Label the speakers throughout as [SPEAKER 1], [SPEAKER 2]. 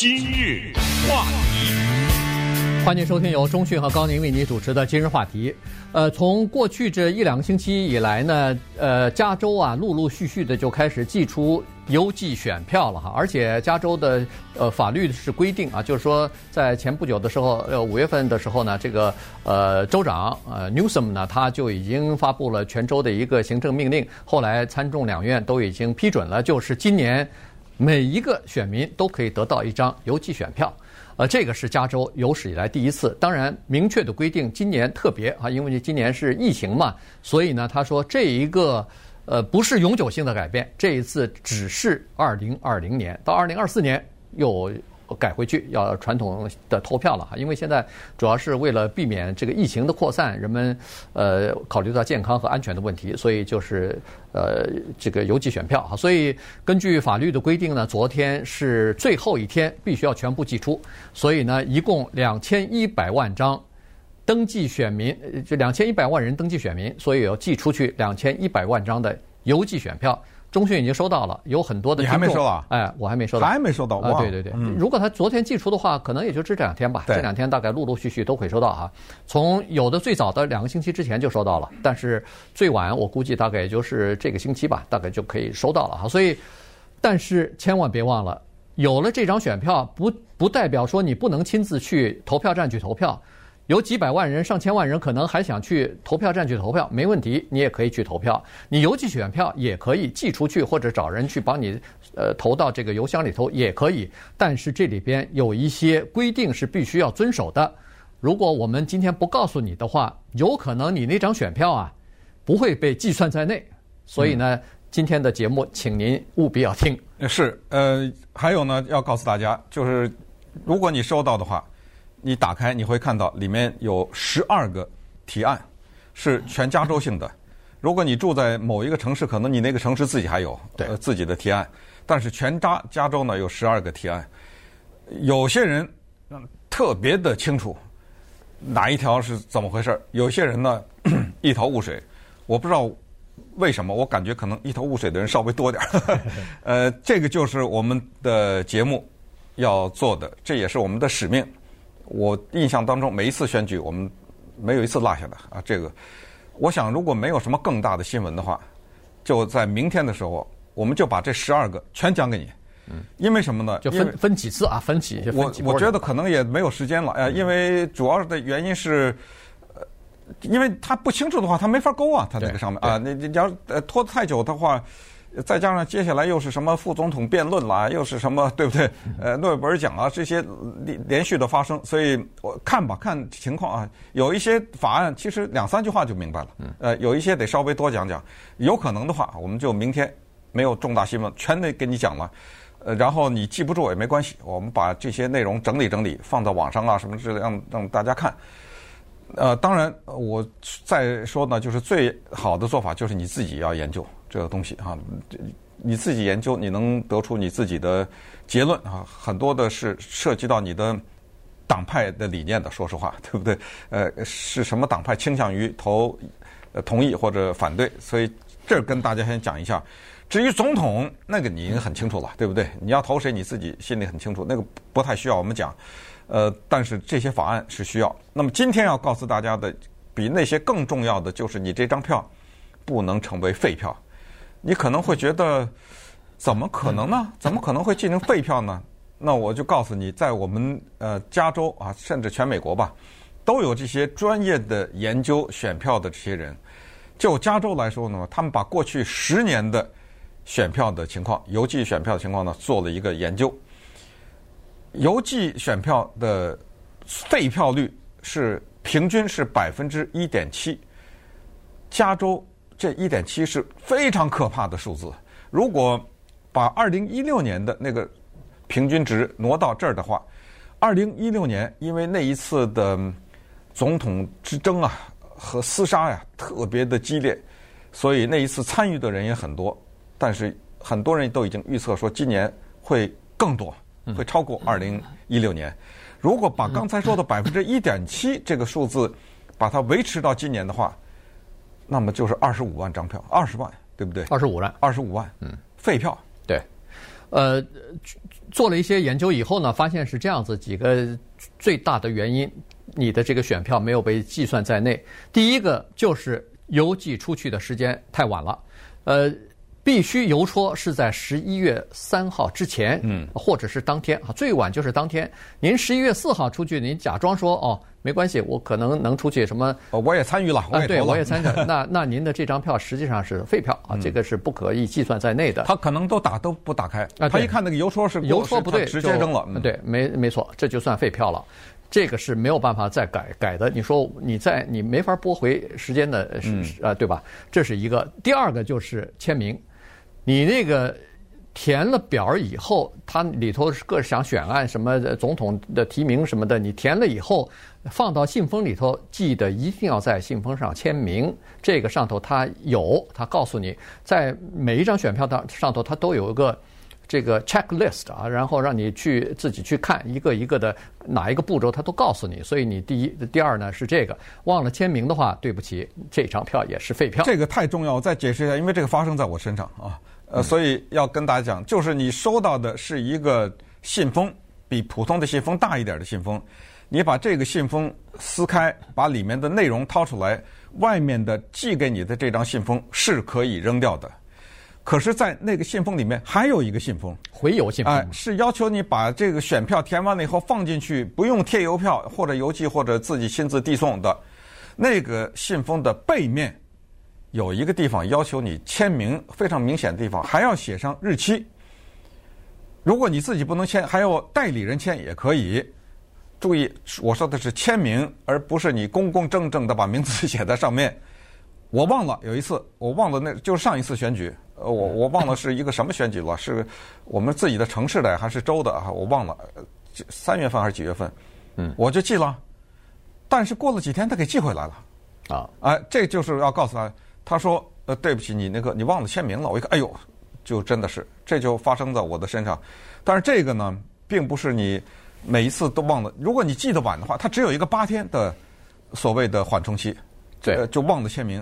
[SPEAKER 1] 今日话题，
[SPEAKER 2] 欢迎收听由中讯和高宁为你主持的今日话题。呃，从过去这一两个星期以来呢，呃，加州啊，陆陆续续的就开始寄出邮寄选票了哈。而且加州的呃法律是规定啊，就是说在前不久的时候，呃，五月份的时候呢，这个呃州长呃 Newsom 呢，他就已经发布了全州的一个行政命令，后来参众两院都已经批准了，就是今年每一个选民都可以得到一张邮寄选票。呃，这个是加州有史以来第一次。当然，明确的规定，今年特别啊，因为今年是疫情嘛，所以呢，他说这一个呃不是永久性的改变，这一次只是二零二零年到二零二四年又。改回去要传统的投票了哈，因为现在主要是为了避免这个疫情的扩散，人们呃考虑到健康和安全的问题，所以就是呃这个邮寄选票哈。所以根据法律的规定呢，昨天是最后一天，必须要全部寄出。所以呢，一共两千一百万张登记选民，就两千一百万人登记选民，所以要寄出去两千一百万张的邮寄选票。中讯已经收到了，有很多的。
[SPEAKER 3] 你还没收到？
[SPEAKER 2] 哎，我还没收到。
[SPEAKER 3] 还没收到
[SPEAKER 2] 啊？对对对。嗯、如果他昨天寄出的话，可能也就这两天吧。这两天大概陆陆续续都会收到哈。从有的最早的两个星期之前就收到了，但是最晚我估计大概也就是这个星期吧，大概就可以收到了哈。所以，但是千万别忘了，有了这张选票，不不代表说你不能亲自去投票站去投票。有几百万人、上千万人可能还想去投票站去投票，没问题，你也可以去投票。你邮寄选票也可以寄出去，或者找人去帮你，呃，投到这个邮箱里头也可以。但是这里边有一些规定是必须要遵守的。如果我们今天不告诉你的话，有可能你那张选票啊不会被计算在内。所以呢，今天的节目请您务必要听。
[SPEAKER 3] 是，呃，还有呢，要告诉大家，就是如果你收到的话。你打开你会看到里面有十二个提案，是全加州性的。如果你住在某一个城市，可能你那个城市自己还有呃自己的提案，但是全加加州呢有十二个提案。有些人特别的清楚哪一条是怎么回事，有些人呢 一头雾水。我不知道为什么，我感觉可能一头雾水的人稍微多点儿。呃，这个就是我们的节目要做的，这也是我们的使命。我印象当中，每一次选举，我们没有一次落下的啊。这个，我想如果没有什么更大的新闻的话，就在明天的时候，我们就把这十二个全讲给你。嗯，因为什么呢？
[SPEAKER 2] 就分分几次啊？分几？分几
[SPEAKER 3] 我我觉得可能也没有时间了。呃，因为主要的原因是，呃，因为他不清楚的话，他没法勾啊，他那个上面啊，你你要呃拖得太久的话。再加上接下来又是什么副总统辩论啦，又是什么对不对？呃，诺贝尔奖啊，这些连连续的发生，所以我看吧，看情况啊。有一些法案其实两三句话就明白了，呃，有一些得稍微多讲讲。有可能的话，我们就明天没有重大新闻，全得给你讲了。呃，然后你记不住也没关系，我们把这些内容整理整理，放到网上啊什么之类，让让大家看。呃，当然我再说呢，就是最好的做法就是你自己要研究。这个东西哈，你自己研究，你能得出你自己的结论啊。很多的是涉及到你的党派的理念的，说实话，对不对？呃，是什么党派倾向于投同意或者反对？所以这儿跟大家先讲一下。至于总统，那个你很清楚了，对不对？你要投谁，你自己心里很清楚，那个不太需要我们讲。呃，但是这些法案是需要。那么今天要告诉大家的，比那些更重要的，就是你这张票不能成为废票。你可能会觉得，怎么可能呢？怎么可能会进行废票呢？那我就告诉你，在我们呃加州啊，甚至全美国吧，都有这些专业的研究选票的这些人。就加州来说呢，他们把过去十年的选票的情况、邮寄选票的情况呢，做了一个研究。邮寄选票的废票率是平均是百分之一点七，加州。这一点七是非常可怕的数字。如果把二零一六年的那个平均值挪到这儿的话，二零一六年因为那一次的总统之争啊和厮杀呀特别的激烈，所以那一次参与的人也很多。但是很多人都已经预测说今年会更多，会超过二零一六年。如果把刚才说的百分之一点七这个数字把它维持到今年的话，那么就是二十五万张票，二十万，对不对？
[SPEAKER 2] 二十五万，
[SPEAKER 3] 二十五万，嗯，废票，
[SPEAKER 2] 对。呃，做了一些研究以后呢，发现是这样子几个最大的原因，你的这个选票没有被计算在内。第一个就是邮寄出去的时间太晚了，呃。必须邮戳是在十一月三号之前，嗯，或者是当天啊，最晚就是当天。您十一月四号出去，您假装说哦，没关系，我可能能出去什么？
[SPEAKER 3] 我也参与了，我也投了。
[SPEAKER 2] 对，我也参与。那那您的这张票实际上是废票啊，这个是不可以计算在内的。
[SPEAKER 3] 他可能都打都不打开，他一看那个邮戳是
[SPEAKER 2] 邮戳不对，
[SPEAKER 3] 直接扔了。
[SPEAKER 2] 对，没没错，这就算废票了。这个是没有办法再改改的。你说你在你没法拨回时间的，是啊，对吧？这是一个。第二个就是签名。你那个填了表以后，它里头是各想选案什么总统的提名什么的，你填了以后放到信封里头，记得一定要在信封上签名。这个上头它有，它告诉你，在每一张选票的上头，它都有一个这个 checklist 啊，然后让你去自己去看一个一个的哪一个步骤，它都告诉你。所以你第一、第二呢是这个，忘了签名的话，对不起，这张票也是废票。
[SPEAKER 3] 这个太重要，我再解释一下，因为这个发生在我身上啊。呃，所以要跟大家讲，就是你收到的是一个信封，比普通的信封大一点的信封，你把这个信封撕开，把里面的内容掏出来，外面的寄给你的这张信封是可以扔掉的。可是，在那个信封里面还有一个信封，
[SPEAKER 2] 回邮信封，
[SPEAKER 3] 哎，是要求你把这个选票填完了以后放进去，不用贴邮票或者邮寄或者自己亲自递送的，那个信封的背面。有一个地方要求你签名，非常明显的地方还要写上日期。如果你自己不能签，还有代理人签也可以。注意，我说的是签名，而不是你公公正正的把名字写在上面。我忘了有一次，我忘了那就是上一次选举，呃，我我忘了是一个什么选举了，是我们自己的城市的还是州的啊？我忘了，三月份还是几月份？嗯，我就寄了，但是过了几天他给寄回来了。啊，哎，这就是要告诉他。他说：“呃，对不起，你那个你忘了签名了。”我一看，哎呦，就真的是，这就发生在我的身上。但是这个呢，并不是你每一次都忘了。如果你记得晚的话，它只有一个八天的所谓的缓冲期，
[SPEAKER 2] 对，
[SPEAKER 3] 呃，就忘了签名。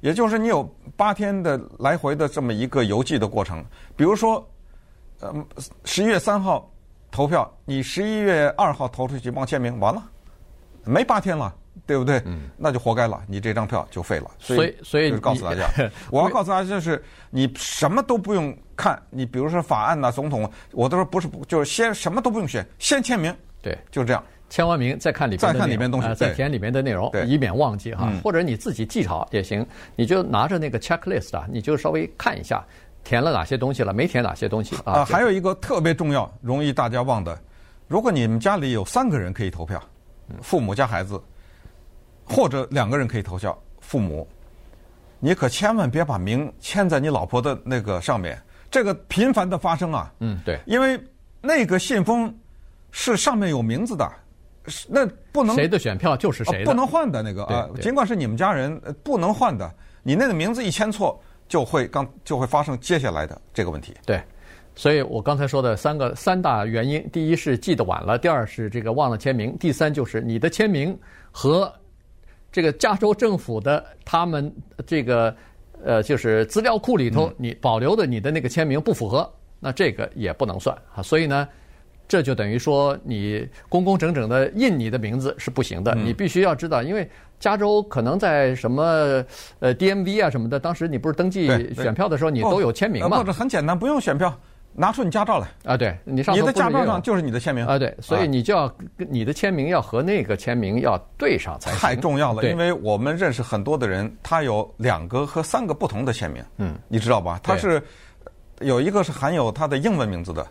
[SPEAKER 3] 也就是你有八天的来回的这么一个邮寄的过程。比如说，呃，十一月三号投票，你十一月二号投出去忘签名，完了，没八天了。对不对？嗯，那就活该了，你这张票就废了。
[SPEAKER 2] 所以，所以
[SPEAKER 3] 就是告诉大家，我要告诉大家，就是你什么都不用看，你比如说法案呐、总统，我都说不是，就是先什么都不用选，先签名。
[SPEAKER 2] 对，
[SPEAKER 3] 就是这样。
[SPEAKER 2] 签完名再看里边，
[SPEAKER 3] 再看里面东西，
[SPEAKER 2] 再填里面的内容，以免忘记哈。或者你自己记好也行，你就拿着那个 checklist 啊，你就稍微看一下，填了哪些东西了，没填哪些东西啊。
[SPEAKER 3] 还有一个特别重要、容易大家忘的，如果你们家里有三个人可以投票，父母加孩子。或者两个人可以投票，父母，你可千万别把名签在你老婆的那个上面，这个频繁的发生啊。
[SPEAKER 2] 嗯，对，
[SPEAKER 3] 因为那个信封是上面有名字的，那不能
[SPEAKER 2] 谁的选票就是谁的，
[SPEAKER 3] 不能换的那个啊。尽管是你们家人，不能换的，你那个名字一签错，就会刚就会发生接下来的这个问题。
[SPEAKER 2] 对，所以我刚才说的三个三大原因，第一是记得晚了，第二是这个忘了签名，第三就是你的签名和。这个加州政府的他们这个呃，就是资料库里头你保留的你的那个签名不符合，那这个也不能算啊。所以呢，这就等于说你工工整整的印你的名字是不行的。你必须要知道，因为加州可能在什么呃 DMV 啊什么的，当时你不是登记选票的时候，你都有签名嘛？
[SPEAKER 3] 或者很简单，不用选票。拿出你驾照来
[SPEAKER 2] 啊！对，你上
[SPEAKER 3] 你的驾照上就是你的签名
[SPEAKER 2] 啊！对，所以你就要跟你的签名要和那个签名要对上才行。
[SPEAKER 3] 太重要了，因为我们认识很多的人，他有两个和三个不同的签名。嗯，你知道吧？他是有一个是含有他的英文名字的，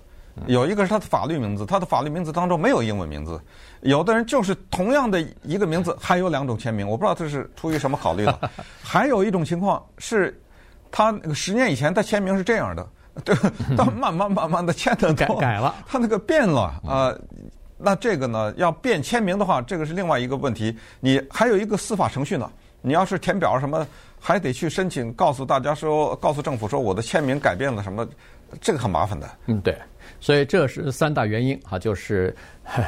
[SPEAKER 3] 有一个是他的法律名字，他的法律名字当中没有英文名字。有的人就是同样的一个名字，还有两种签名，我不知道这是出于什么考虑的。还有一种情况是，他十年以前他签名是这样的。对，但慢慢慢慢的签的
[SPEAKER 2] 改改了，
[SPEAKER 3] 他那个变了啊、呃。那这个呢，要变签名的话，这个是另外一个问题。你还有一个司法程序呢。你要是填表什么，还得去申请，告诉大家说，告诉政府说我的签名改变了什么，这个很麻烦的。
[SPEAKER 2] 嗯，对。所以这是三大原因哈，就是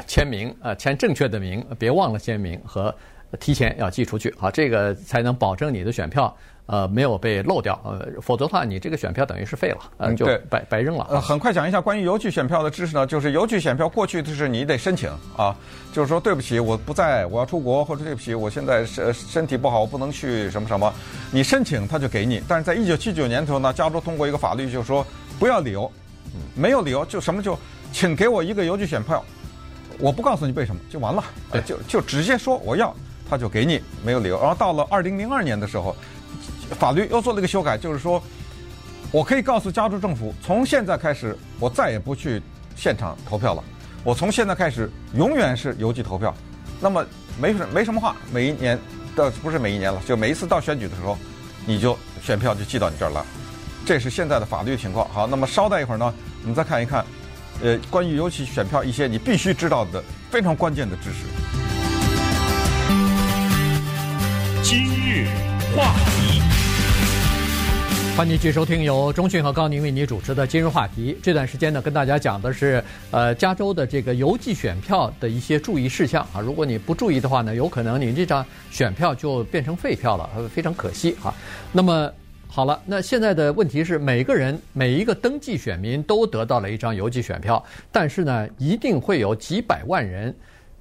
[SPEAKER 2] 签名啊，签正确的名，别忘了签名和提前要寄出去，好，这个才能保证你的选票呃没有被漏掉，呃，否则的话你这个选票等于是废了，呃，就白白扔了。
[SPEAKER 3] 呃，很快讲一下关于邮寄选票的知识呢，就是邮寄选票过去就是你得申请啊，就是说对不起我不在，我要出国，或者对不起我现在身身体不好我不能去什么什么，你申请他就给你。但是在一九七九年的时候呢，加州通过一个法律，就是说不要理由，没有理由就什么就请给我一个邮寄选票。我不告诉你为什么就完了，呃、就就直接说我要，他就给你，没有理由。然后到了二零零二年的时候，法律又做了一个修改，就是说，我可以告诉加州政府，从现在开始我再也不去现场投票了，我从现在开始永远是邮寄投票。那么没什没什么话，每一年的不是每一年了，就每一次到选举的时候，你就选票就寄到你这儿来。这是现在的法律情况。好，那么稍待一会儿呢，我们再看一看。呃，关于邮寄选票一些你必须知道的非常关键的知
[SPEAKER 1] 识。话题，
[SPEAKER 2] 欢迎继续收听由中讯和高宁为你主持的《今日话题》。这段时间呢，跟大家讲的是呃，加州的这个邮寄选票的一些注意事项啊。如果你不注意的话呢，有可能你这张选票就变成废票了，非常可惜啊。那么。好了，那现在的问题是，每个人每一个登记选民都得到了一张邮寄选票，但是呢，一定会有几百万人，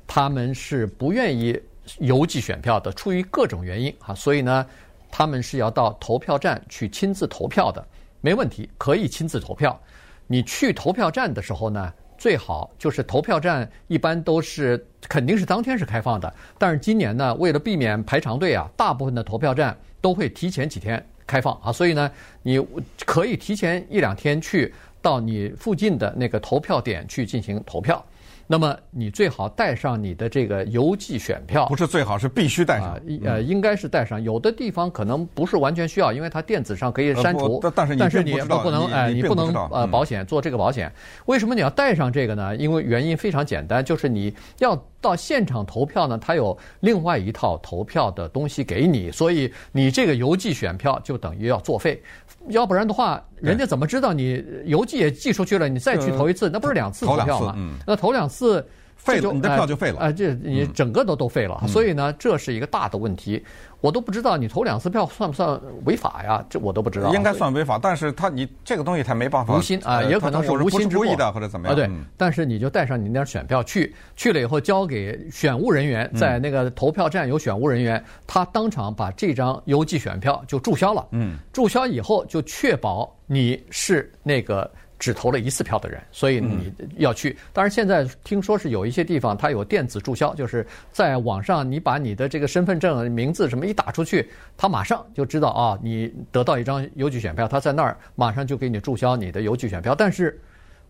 [SPEAKER 2] 他们是不愿意邮寄选票的，出于各种原因啊，所以呢，他们是要到投票站去亲自投票的。没问题，可以亲自投票。你去投票站的时候呢，最好就是投票站一般都是肯定是当天是开放的，但是今年呢，为了避免排长队啊，大部分的投票站都会提前几天。开放啊，所以呢，你可以提前一两天去到你附近的那个投票点去进行投票。那么你最好带上你的这个邮寄选票，
[SPEAKER 3] 不是最好，是必须带上。
[SPEAKER 2] 呃，应该是带上。有的地方可能不是完全需要，因为它电子上可以删除。
[SPEAKER 3] 但是
[SPEAKER 2] 但是你
[SPEAKER 3] 不
[SPEAKER 2] 不能哎，你不能呃保险做这个保险。为什么你要带上这个呢？因为原因非常简单，就是你要到现场投票呢，它有另外一套投票的东西给你，所以你这个邮寄选票就等于要作废。要不然的话，人家怎么知道你邮寄也寄出去了，你再去投一次，那不是两次投票吗？
[SPEAKER 3] 嗯、
[SPEAKER 2] 那投两次
[SPEAKER 3] 废了，你的票就废了。
[SPEAKER 2] 啊，这你整个都都废了。所以呢，这是一个大的问题。我都不知道你投两次票算不算违法呀？这我都不知道。
[SPEAKER 3] 应该算违法，但是他你这个东西他没办法。
[SPEAKER 2] 无心啊，也可能是无心之过
[SPEAKER 3] 的或者怎么样。
[SPEAKER 2] 对，但是你就带上你那点选票去，去了以后交给选务人员，在那个投票站有选务人员，他当场把这张邮寄选票就注销了。嗯，注销以后就确保你是那个。只投了一次票的人，所以你要去。当然，现在听说是有一些地方它有电子注销，就是在网上你把你的这个身份证名字什么一打出去，他马上就知道啊，你得到一张邮寄选票，他在那儿马上就给你注销你的邮寄选票。但是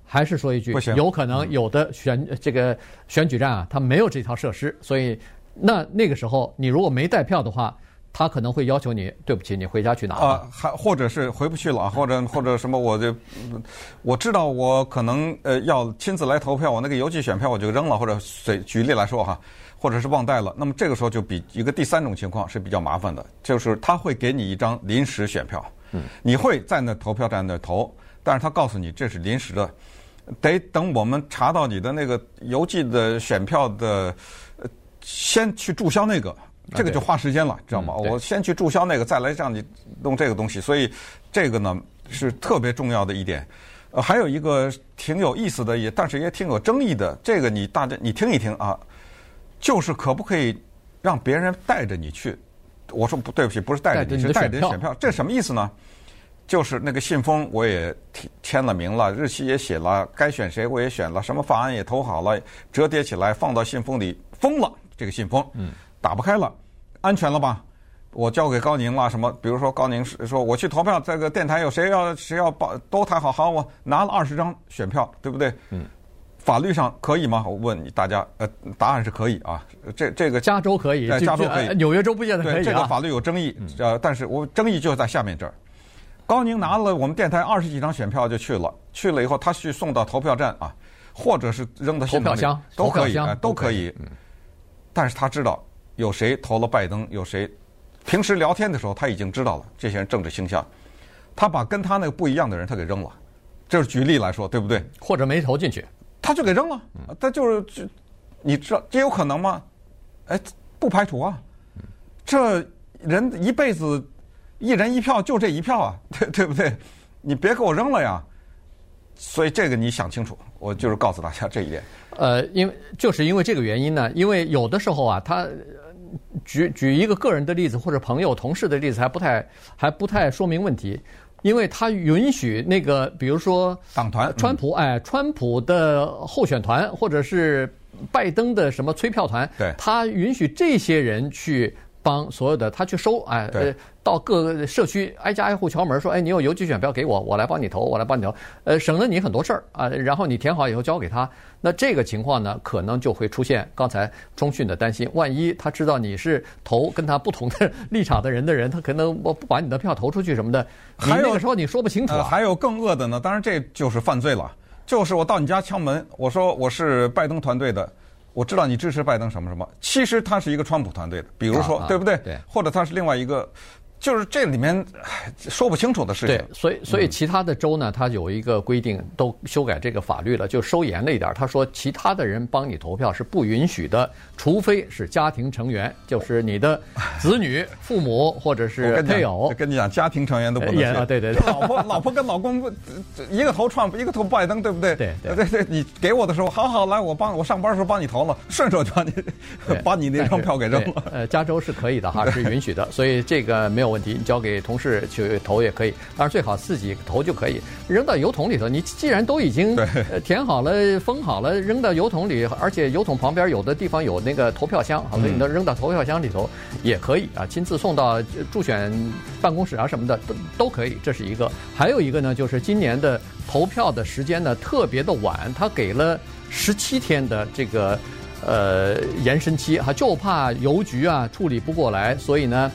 [SPEAKER 2] 还是说一句，有可能有的选这个选举站啊，它没有这套设施，所以那那个时候你如果没带票的话。他可能会要求你，对不起，你回家去拿
[SPEAKER 3] 啊，还或者是回不去了，或者或者什么，我就我知道我可能呃要亲自来投票，我那个邮寄选票我就扔了，或者随举例来说哈，或者是忘带了，那么这个时候就比一个第三种情况是比较麻烦的，就是他会给你一张临时选票，嗯，你会在那投票站那投，但是他告诉你这是临时的，得等我们查到你的那个邮寄的选票的，呃，先去注销那个。这个就花时间了，知道吗？我先去注销那个，再来让你弄这个东西，所以这个呢是特别重要的一点。呃，还有一个挺有意思的，也但是也挺有争议的，这个你大家你听一听啊，就是可不可以让别人带着你去？我说不对不起，不是带着你，是带着选票。这什么意思呢？就是那个信封我也签了名了，日期也写了，该选谁我也选了，什么法案也投好了，折叠起来放到信封里封了，这个信封。嗯。打不开了，安全了吧？我交给高宁了，什么？比如说高宁说我去投票，这个电台有谁要谁要报都谈好，好，我拿了二十张选票，对不对？嗯。法律上可以吗？我问你大家，呃，答案是可以啊。这这个
[SPEAKER 2] 加州可以，
[SPEAKER 3] 加州可以，
[SPEAKER 2] 纽约州不见得可以啊。
[SPEAKER 3] 这个法律有争议，呃，但是我争议就在下面这儿。高宁拿了我们电台二十几张选票就去了，去了以后他去送到投票站啊，或者是扔到投票箱都可以啊，都可以。嗯。但是他知道。有谁投了拜登？有谁？平时聊天的时候他已经知道了这些人政治倾向，他把跟他那个不一样的人他给扔了，这是举例来说，对不对？
[SPEAKER 2] 或者没投进去，
[SPEAKER 3] 他就给扔了。他就是，你知道这有可能吗？哎，不排除啊。这人一辈子一人一票就这一票啊，对对不对？你别给我扔了呀！所以这个你想清楚，我就是告诉大家这一点。
[SPEAKER 2] 呃，因为就是因为这个原因呢，因为有的时候啊，他举举一个个人的例子或者朋友同事的例子还不太还不太说明问题，因为他允许那个比如说
[SPEAKER 3] 党团
[SPEAKER 2] 川普哎，川普的候选团或者是拜登的什么催票团，
[SPEAKER 3] 对，
[SPEAKER 2] 他允许这些人去。帮所有的他去收，哎，呃，到各个社区挨家挨户敲门，说，哎，你有邮寄选票给我，我来帮你投，我来帮你投，呃，省了你很多事儿啊。然后你填好以后交给他，那这个情况呢，可能就会出现刚才中讯的担心，万一他知道你是投跟他不同的 立场的人的人，他可能我不把你的票投出去什么的，还有那个时候你说不清楚啊。
[SPEAKER 3] 呃，还有更恶的呢，当然这就是犯罪了，就是我到你家敲门，我说我是拜登团队的。我知道你支持拜登什么什么，其实他是一个川普团队的，比如说，对不对？
[SPEAKER 2] 对，
[SPEAKER 3] 或者他是另外一个。就是这里面说不清楚的事情。
[SPEAKER 2] 对，所以所以其他的州呢，它有一个规定，都修改这个法律了，就收严了一点。他说，其他的人帮你投票是不允许的，除非是家庭成员，就是你的子女、父母或者是配偶。
[SPEAKER 3] 跟你讲，家庭成员都不能。
[SPEAKER 2] 啊，对对对。
[SPEAKER 3] 老婆 老婆跟老公一个投川普，一个投拜登，对不对？
[SPEAKER 2] 对
[SPEAKER 3] 对对。你给我的时候，好好来，我帮我上班的时候帮你投了，顺手就把你 把你那张票给扔了。
[SPEAKER 2] 呃，加州是可以的哈，是允许的，所以这个没有。问题，你交给同事去投也可以，当然最好自己投就可以。扔到油桶里头，你既然都已经填好了、封好了，扔到油桶里，而且油桶旁边有的地方有那个投票箱，好，所以你扔到投票箱里头也可以啊。亲自送到助选办公室啊什么的都都可以，这是一个。还有一个呢，就是今年的投票的时间呢特别的晚，他给了十七天的这个呃延伸期哈，就怕邮局啊处理不过来，所以呢。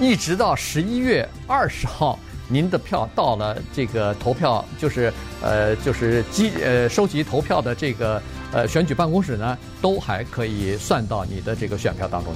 [SPEAKER 2] 一直到十一月二十号，您的票到了这个投票，就是呃，就是集呃收集投票的这个呃选举办公室呢，都还可以算到你的这个选票当中。